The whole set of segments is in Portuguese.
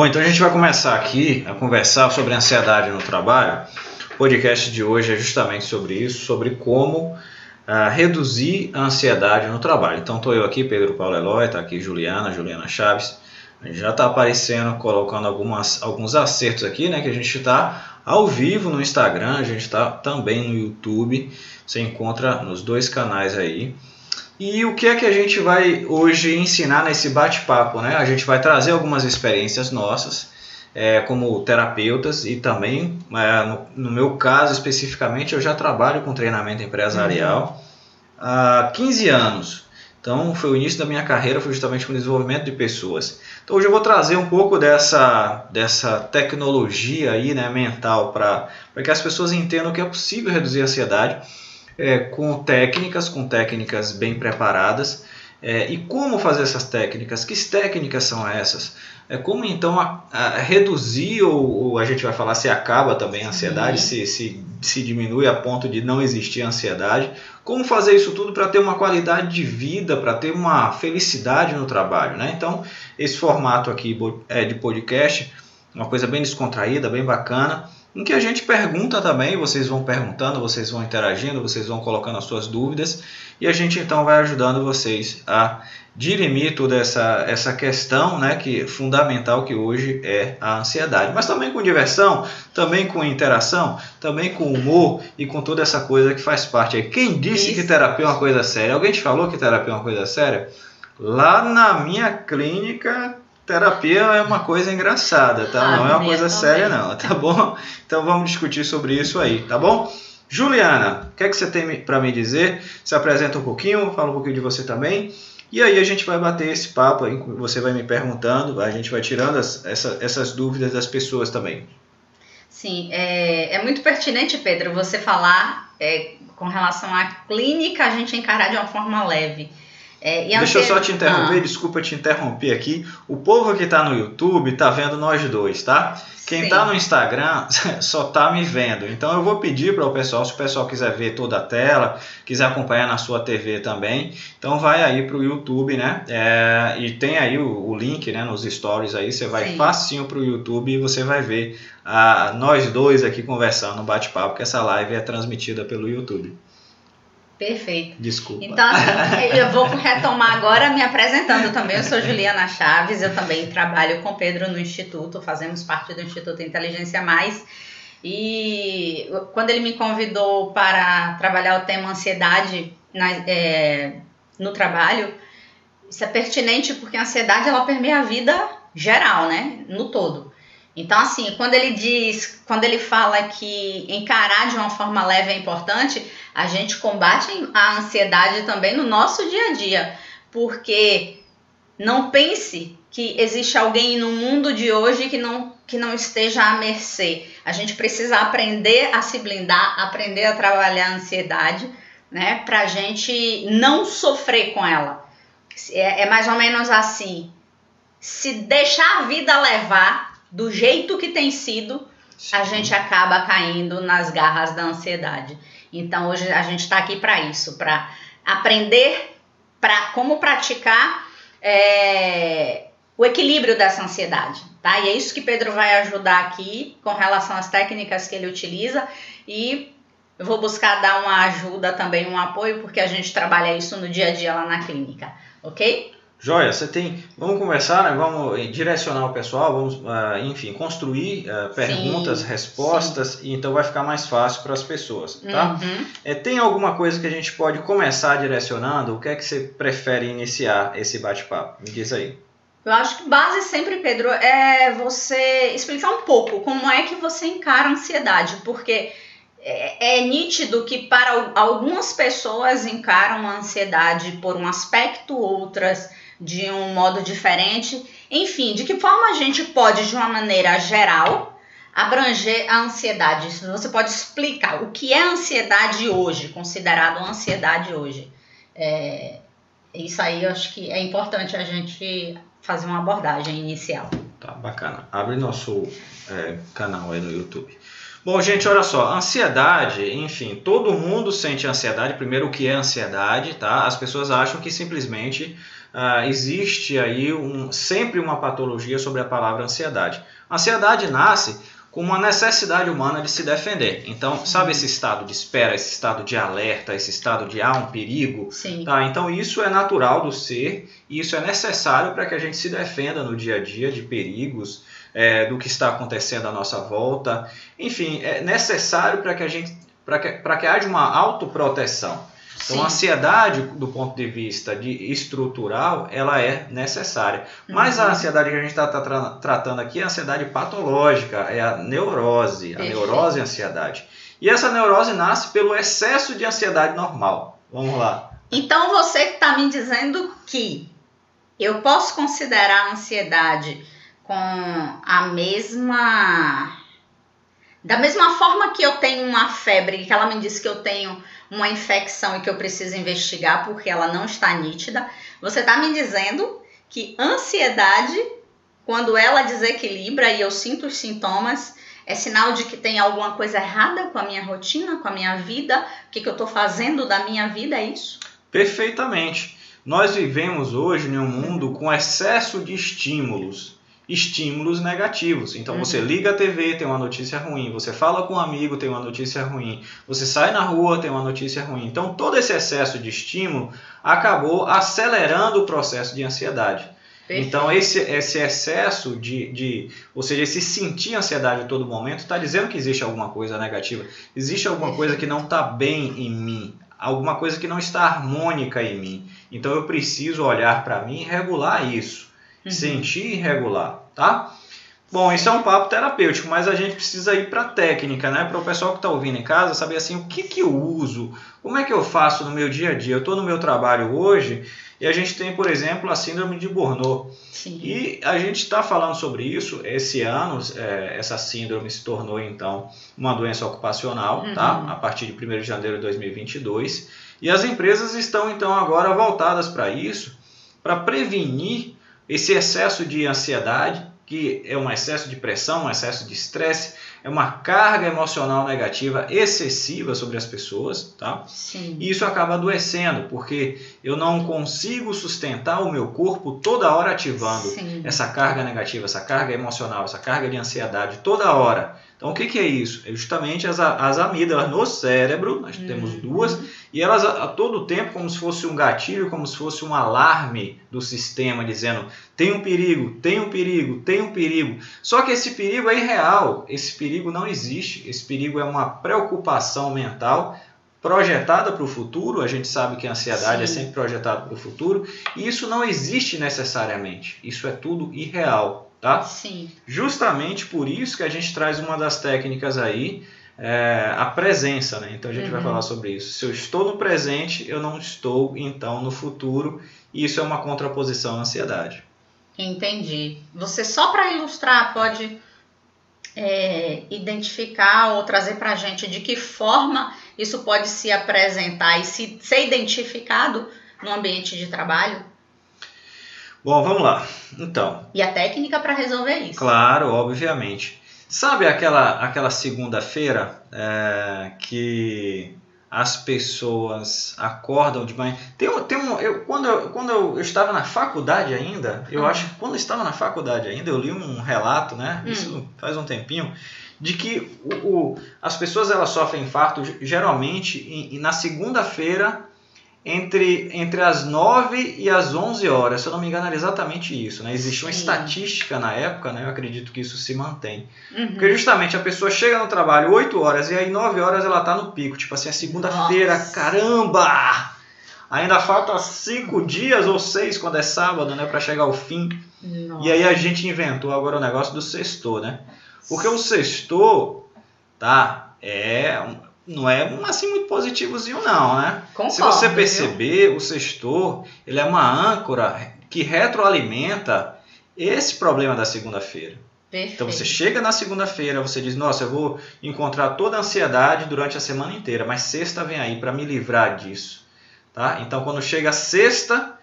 Bom, então a gente vai começar aqui a conversar sobre ansiedade no trabalho. O podcast de hoje é justamente sobre isso, sobre como uh, reduzir a ansiedade no trabalho. Então estou eu aqui, Pedro Paulo Eloy, está aqui Juliana, Juliana Chaves. A gente já está aparecendo, colocando algumas, alguns acertos aqui, né? Que a gente está ao vivo no Instagram, a gente está também no YouTube. Você encontra nos dois canais aí. E o que é que a gente vai hoje ensinar nesse bate-papo? Né? A gente vai trazer algumas experiências nossas é, como terapeutas e também, é, no, no, meu caso especificamente, eu já trabalho com treinamento empresarial uhum. há 15 anos. Então, foi o início da minha carreira, foi justamente com o desenvolvimento de pessoas. Então, hoje eu vou trazer um pouco dessa, dessa tecnologia aí, né, mental para que as pessoas entendam que é possível reduzir a ansiedade é, com técnicas, com técnicas bem preparadas. É, e como fazer essas técnicas? Que técnicas são essas? É como então a, a reduzir ou, ou, a gente vai falar se acaba também a ansiedade, se, se, se diminui a ponto de não existir ansiedade. Como fazer isso tudo para ter uma qualidade de vida, para ter uma felicidade no trabalho, né? Então esse formato aqui é de podcast, uma coisa bem descontraída, bem bacana em que a gente pergunta também, vocês vão perguntando, vocês vão interagindo, vocês vão colocando as suas dúvidas e a gente então vai ajudando vocês a dirimir toda essa, essa questão né, que fundamental que hoje é a ansiedade. Mas também com diversão, também com interação, também com humor e com toda essa coisa que faz parte aí. Quem disse Isso. que terapia é uma coisa séria? Alguém te falou que terapia é uma coisa séria? Lá na minha clínica terapia é uma coisa engraçada, tá? Ah, não é uma coisa também. séria, não, tá bom? Então vamos discutir sobre isso aí, tá bom? Juliana, o que é que você tem para me dizer? Se apresenta um pouquinho, fala um pouquinho de você também. E aí a gente vai bater esse papo aí, você vai me perguntando, a gente vai tirando as, essa, essas dúvidas das pessoas também. Sim, é, é muito pertinente, Pedro, você falar é, com relação à clínica, a gente encarar de uma forma leve. É, Deixa eu só te interromper, ah. desculpa te interromper aqui. O povo que está no YouTube está vendo nós dois, tá? Quem está no Instagram só está me vendo. Então eu vou pedir para o pessoal, se o pessoal quiser ver toda a tela, quiser acompanhar na sua TV também, então vai aí para o YouTube, né? É, e tem aí o, o, link né, nos stories aí, você vai Sim. facinho para o YouTube e você vai ver a, nós dois aqui conversando no bate-papo, que essa live é transmitida pelo YouTube. Perfeito. Desculpa. Então, assim, eu vou retomar agora me apresentando também. Eu sou Juliana Chaves, eu também trabalho com Pedro no Instituto, fazemos parte do Instituto Inteligência Mais. E quando ele me convidou para trabalhar o tema ansiedade na, é, no trabalho, isso é pertinente porque a ansiedade ela permeia a vida geral, né? No todo. Então, assim, quando ele diz, quando ele fala que encarar de uma forma leve é importante, a gente combate a ansiedade também no nosso dia a dia, porque não pense que existe alguém no mundo de hoje que não, que não esteja à mercê. A gente precisa aprender a se blindar, aprender a trabalhar a ansiedade, né, para gente não sofrer com ela. É, é mais ou menos assim: se deixar a vida levar, do jeito que tem sido, Sim. a gente acaba caindo nas garras da ansiedade. Então hoje a gente está aqui para isso, para aprender para como praticar é, o equilíbrio dessa ansiedade, tá? E é isso que Pedro vai ajudar aqui com relação às técnicas que ele utiliza e eu vou buscar dar uma ajuda também, um apoio, porque a gente trabalha isso no dia a dia lá na clínica, ok? Joia, você tem. Vamos conversar, né? vamos direcionar o pessoal, vamos, uh, enfim, construir uh, perguntas, sim, respostas, sim. e então vai ficar mais fácil para as pessoas, tá? Uhum. É, tem alguma coisa que a gente pode começar direcionando? O que é que você prefere iniciar esse bate-papo? Me diz aí. Eu acho que base sempre, Pedro, é você explicar um pouco como é que você encara a ansiedade, porque é, é, nítido que para algumas pessoas encaram a ansiedade por um aspecto, outras de um modo diferente. Enfim, de que forma a gente pode, de uma maneira geral, abranger a ansiedade? Você pode explicar o que é ansiedade hoje, considerado ansiedade hoje? É, isso aí eu acho que é importante a gente fazer uma abordagem inicial. Tá, bacana. Abre nosso é, canal aí no YouTube. Bom, gente, olha só, ansiedade, enfim, todo mundo sente ansiedade. Primeiro, o que é ansiedade, tá? As pessoas acham que simplesmente uh, existe aí um, sempre uma patologia sobre a palavra ansiedade. A ansiedade nasce com uma necessidade humana de se defender. Então, sabe esse estado de espera, esse estado de alerta, esse estado de há ah, um perigo? Sim. Tá? Então, isso é natural do ser e isso é necessário para que a gente se defenda no dia a dia de perigos, é, do que está acontecendo à nossa volta. Enfim, é necessário para que a gente para que, que haja uma autoproteção. Então, Sim. a ansiedade, do ponto de vista de estrutural, ela é necessária. Mas a uhum. ansiedade que a gente está tá tra tratando aqui é a ansiedade patológica, é a neurose, Perfeito. a neurose e a ansiedade. E essa neurose nasce pelo excesso de ansiedade normal. Vamos lá. Então, você está me dizendo que eu posso considerar a ansiedade com a mesma. Da mesma forma que eu tenho uma febre, que ela me disse que eu tenho uma infecção e que eu preciso investigar porque ela não está nítida, você está me dizendo que ansiedade, quando ela desequilibra e eu sinto os sintomas, é sinal de que tem alguma coisa errada com a minha rotina, com a minha vida, o que, que eu estou fazendo da minha vida, é isso? Perfeitamente. Nós vivemos hoje em um mundo com excesso de estímulos estímulos negativos. Então uhum. você liga a TV, tem uma notícia ruim, você fala com um amigo, tem uma notícia ruim, você sai na rua, tem uma notícia ruim. Então todo esse excesso de estímulo acabou acelerando o processo de ansiedade. Perfeito. Então esse, esse excesso de, de, ou seja, esse sentir ansiedade a todo momento está dizendo que existe alguma coisa negativa, existe alguma coisa que não está bem em mim, alguma coisa que não está harmônica em mim. Então eu preciso olhar para mim e regular isso uhum. sentir irregular, tá? Bom, isso é um papo terapêutico, mas a gente precisa ir para a técnica, né? Para o pessoal que está ouvindo em casa saber assim o que, que eu uso, como é que eu faço no meu dia a dia. Eu estou no meu trabalho hoje e a gente tem, por exemplo, a síndrome de Burnout. Sim. E a gente está falando sobre isso. Esse ano, é, essa síndrome se tornou então uma doença ocupacional, uhum. tá? A partir de 1 de janeiro de 2022. E as empresas estão então agora voltadas para isso, para prevenir esse excesso de ansiedade, que é um excesso de pressão, um excesso de estresse, é uma carga emocional negativa excessiva sobre as pessoas, tá? Sim. E isso acaba adoecendo, porque eu não consigo sustentar o meu corpo toda hora ativando Sim. essa carga negativa, essa carga emocional, essa carga de ansiedade toda hora. Então, o que, que é isso? É justamente as, as amígdalas no cérebro, nós uhum. temos duas, e elas a, a, todo tempo, como se fosse um gatilho, como se fosse um alarme do sistema, dizendo: tem um perigo, tem um perigo, tem um perigo. Só que esse perigo é irreal, esse perigo não existe, esse perigo é uma preocupação mental projetada para o futuro, a gente sabe que a ansiedade é Sim. é sempre projetada para o futuro, e isso não existe necessariamente, isso é tudo irreal tá? Sim. Justamente por isso que a gente traz uma das técnicas aí, é, a presença, né? Então a gente uhum. vai falar sobre isso. Se eu estou no presente, eu não estou então no futuro, e isso é uma contraposição à ansiedade. Entendi. Você só para ilustrar pode é, identificar ou trazer para a gente de que forma isso pode se apresentar e se ser identificado no ambiente de trabalho? Bom, vamos lá. Então. E a técnica para resolver isso? Claro, obviamente. Sabe aquela, aquela segunda-feira é, que as pessoas acordam de manhã? Tem, tem um, eu, quando eu, quando eu, eu estava na faculdade ainda, eu hum. acho que quando eu estava na faculdade ainda, eu li um relato, né? Hum. Isso faz um tempinho, de que o, o, as pessoas elas sofrem infarto geralmente e na segunda-feira entre, entre as 9 e as 11 horas. Se eu não me engano, era exatamente isso. Né? Existia uma Sim. estatística na época, né? eu acredito que isso se mantém. Uhum. Porque justamente a pessoa chega no trabalho 8 horas e aí 9 horas ela está no pico. Tipo assim, é segunda-feira, caramba! Ainda falta 5 dias ou 6 quando é sábado, né? para chegar ao fim. Nossa. E aí a gente inventou agora o negócio do sextor, né? Porque o sextor, tá? É não é assim muito positivozinho não, né? Concordo, Se você perceber, viu? o sextor, ele é uma âncora que retroalimenta esse problema da segunda-feira. Então você chega na segunda-feira, você diz: "Nossa, eu vou encontrar toda a ansiedade durante a semana inteira, mas sexta vem aí para me livrar disso", tá? Então quando chega sexta,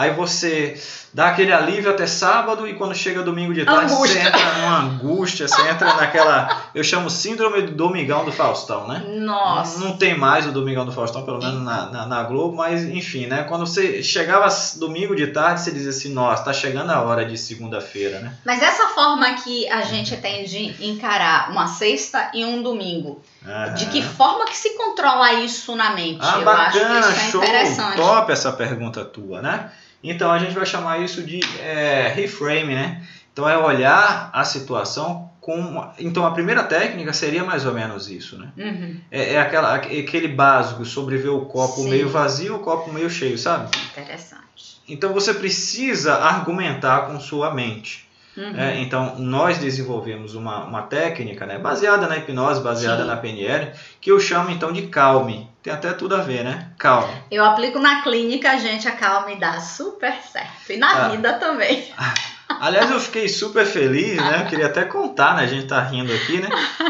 Aí você dá aquele alívio até sábado e quando chega domingo de tarde Angústia. você entra numa angústia, você entra naquela. Eu chamo síndrome do Domingão do Faustão, né? Nossa. Não tem mais o Domingão do Faustão, pelo menos na, na, na Globo, mas enfim, né? Quando você chegava domingo de tarde, você dizia assim, nossa, tá chegando a hora de segunda-feira, né? Mas essa forma que a gente tem de encarar uma sexta e um domingo, Aham. de que forma que se controla isso na mente? Ah, Eu bacana, acho que isso é show, interessante. top essa pergunta tua, né? Então a gente vai chamar isso de é, reframe, né? Então é olhar a situação com. uma- Então a primeira técnica seria mais ou menos isso, né? Uhum, É, é aquela, aquele básico sobre ver o copo Sim. meio vazio, o copo meio cheio, sabe? interessante. Então você precisa argumentar com sua mente. Uhum. É, então, nós desenvolvemos uma, uma técnica né, baseada na hipnose, baseada Sim. na PNL, que eu chamo então de calme. Tem até tudo a ver, né? Calme. Eu aplico na clínica, gente, a calma e dá super certo. E na Ah. vida também. Aliás, eu fiquei super feliz, né? Eu queria até contar, né? A gente tá rindo aqui, né?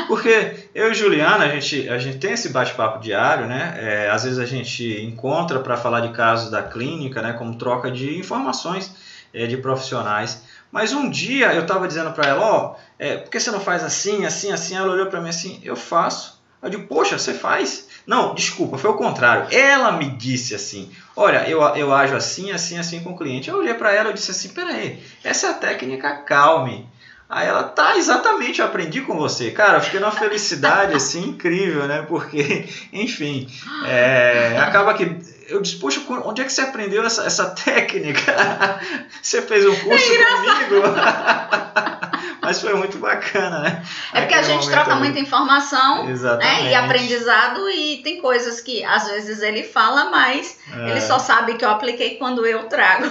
Porque eu e Juliana, a gente, a gente tem esse bate-papo diário, né? É, às vezes a gente encontra para falar de casos da clínica, né? Como troca de informações é, de profissionais. Mas um dia eu tava dizendo para ela, ó, é, por que você não faz assim, assim, assim? Ela olhou para mim assim, eu faço. Eu digo, poxa, você faz? Não, desculpa, foi o contrário. Ela me disse assim, olha, eu, eu ajo assim, assim, assim com o cliente. Eu olhei para ela e disse assim, peraí, essa é a técnica calme. Aí ela, tá, exatamente, eu aprendi com você. Cara, eu fiquei numa felicidade, assim, incrível, né? Porque, enfim, é, acaba que... Eu disse, poxa, onde é que você aprendeu essa, essa técnica? Você fez um curso comigo? Mas foi muito bacana, né? É porque a Aquele gente momento troca ali. muita informação Exatamente. né, e aprendizado e tem coisas que às vezes ele fala, mas É. ele só sabe que eu apliquei quando eu trago.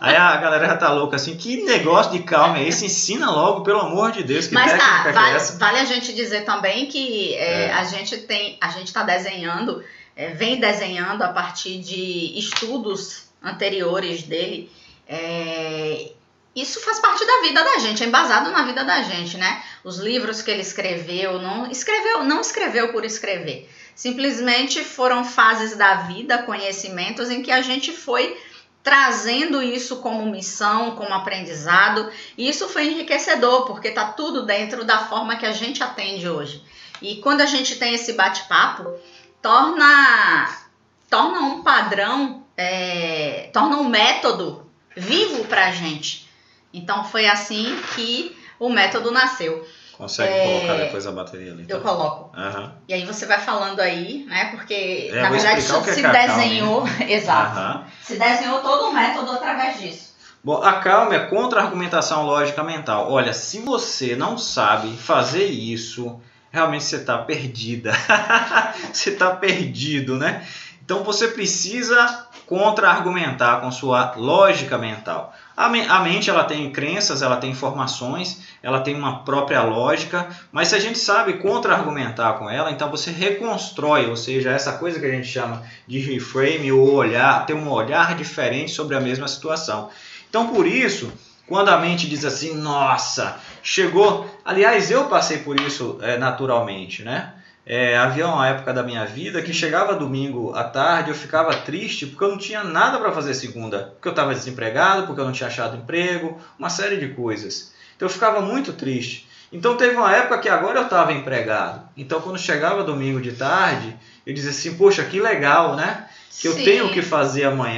Aí a galera já tá louca assim, que negócio de calma é esse? Ensina logo, pelo amor de Deus, que Mas tá, é vale, essa? vale a gente dizer também que é, É. a gente tem, a gente está desenhando, é, vem desenhando a partir de estudos anteriores dele. é, isso faz parte da vida da gente, é embasado na vida da gente, né? Os livros que ele escreveu, não escreveu, não escreveu por escrever. Simplesmente foram fases da vida, conhecimentos em que a gente foi trazendo isso como missão, como aprendizado, e isso foi enriquecedor, porque tá tudo dentro da forma que a gente atende hoje. E quando a gente tem esse bate-papo, torna, torna um padrão, é, torna um método vivo pra gente. Então foi assim que o método nasceu. Consegue É, colocar depois a bateria ali. tá? Eu coloco. Aham. E aí você vai falando aí, né? Porque É, na verdade que é se é desenhou, exato. Aham. Se desenhou todo o método através disso. Bom, a calma é contra-argumentação lógica mental. Olha, se você não sabe fazer isso, realmente você está perdida. você está perdido, né? Então você precisa contra-argumentar com sua lógica mental. A, me- a mente ela tem crenças, ela tem informações, ela tem uma própria lógica, mas se a gente sabe contra-argumentar com ela, então você reconstrói, ou seja, essa coisa que a gente chama de reframe ou olhar, ter um olhar diferente sobre a mesma situação. Então, por isso, quando a mente diz assim, nossa, chegou. Aliás, eu passei por isso é, naturalmente, né? É, havia uma época da minha vida que chegava domingo à tarde, eu ficava triste porque eu não tinha nada para fazer segunda. Porque eu estava desempregado, porque eu não tinha achado emprego, uma série de coisas. Então eu ficava muito triste. Então teve uma época que agora eu estava empregado. Então quando chegava domingo de tarde, eu dizia assim, poxa, que legal, né? Que eu Sim. tenho o que fazer amanhã.